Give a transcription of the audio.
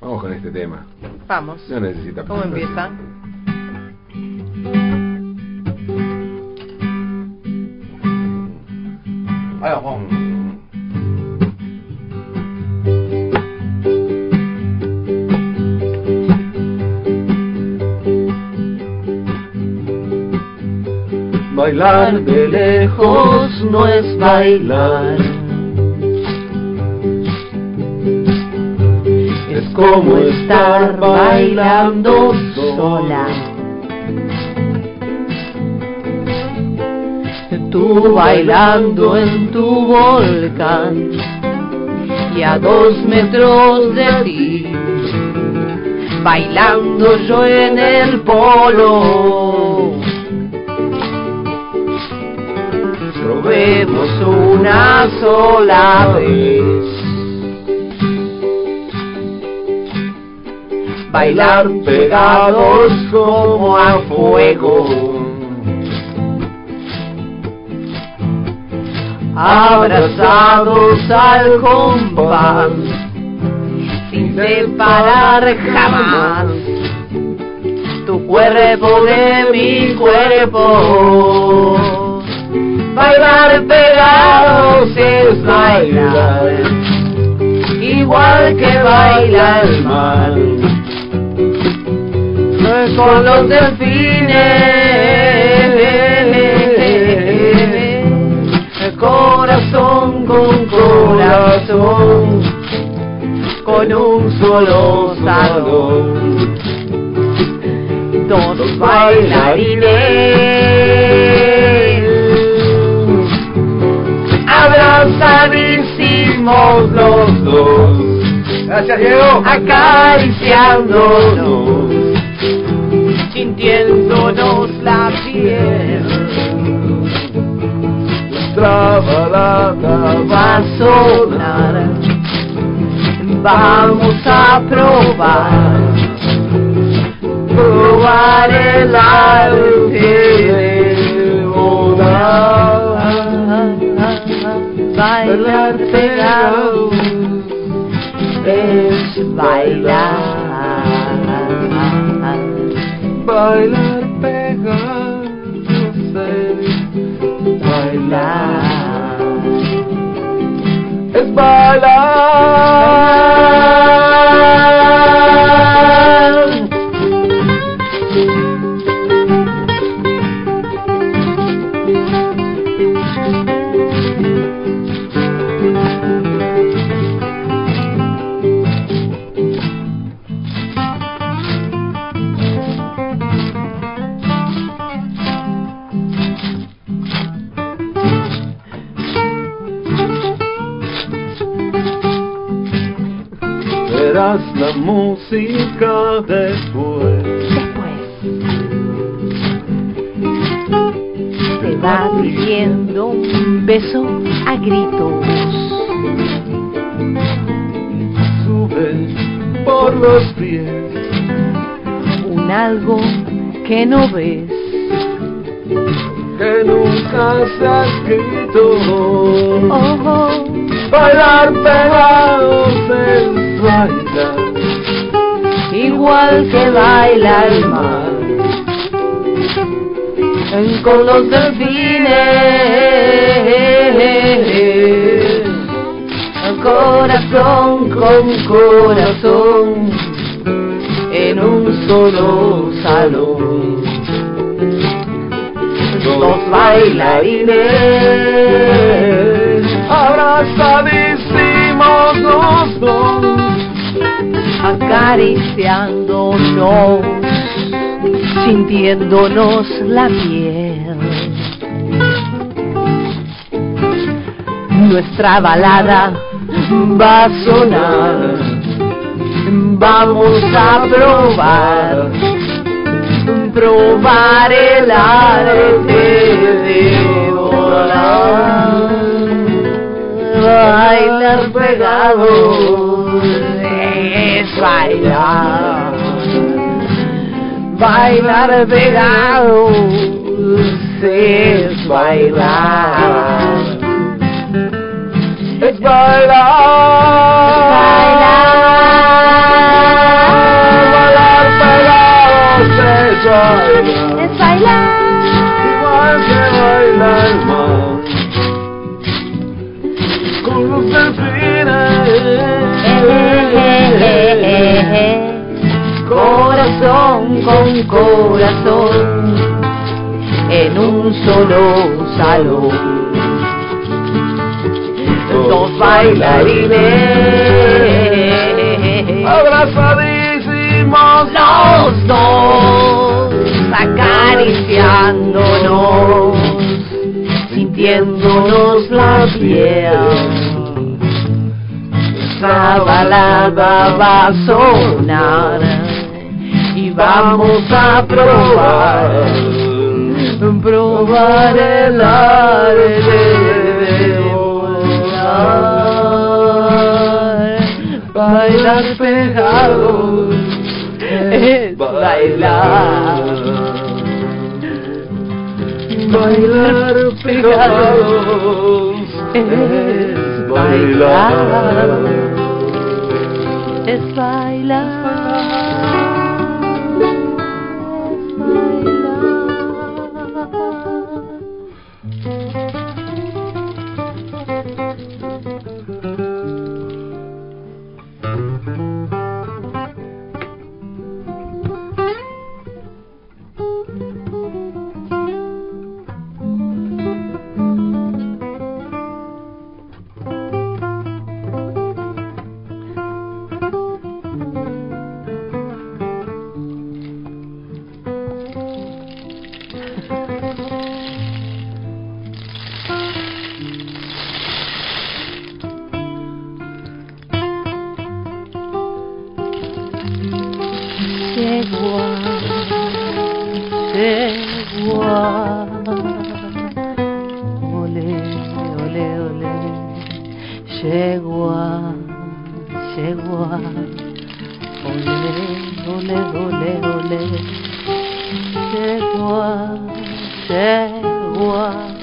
Vamos con este tema. Vamos. No necesita ¿Cómo empieza? Ahí vamos. Bailar de lejos no es bailar. Como estar bailando sola. Tú bailando en tu volcán y a dos metros de ti, bailando yo en el polo. Probemos una sola vez. Bailar pegados como a fuego. Abrazados al compás, sin separar jamás tu cuerpo de mi cuerpo. Bailar pegados es bailar, igual que baila el mar. Con los delfines, corazón con corazón, con un solo salón. Dos bailarines abrazadísimos los dos, Gracias, Diego. acariciándonos, vamos a probar, de volar. Bailar pegado es bailar. Bailar Verás la música después. Después te va pidiendo un beso a gritos. Sube por los pies. Un algo que no ves. que nunca se ha escrito. Oh, oh, Bailar pegados es igual que baila el mar. Con los delfines, corazón con corazón, en un solo salón. Dos bailarines, Abrazadísimos acariciándonos, sintiéndonos la piel. Nuestra balada va a sonar, vamos a probar, probar el arte de volar, bailar pegados es bailar, bailar pegados es bailar, es bailar. Bailar, bailar pegados es bailar. Es bailar. Corazón en un solo salón. Dos bailarines Abrazadísimos. los dos acariciándonos, sintiéndonos la piel. Nuestra balada va a sonar vamos a probar, probar el aire de volar, bailar pegados es bailar. Bailar pegados es bailar. Es bailar. ses voix, ses voix. Olé, olé, olé, chez moi, chez moi. Olé, olé, olé, olé, chez moi, chez moi.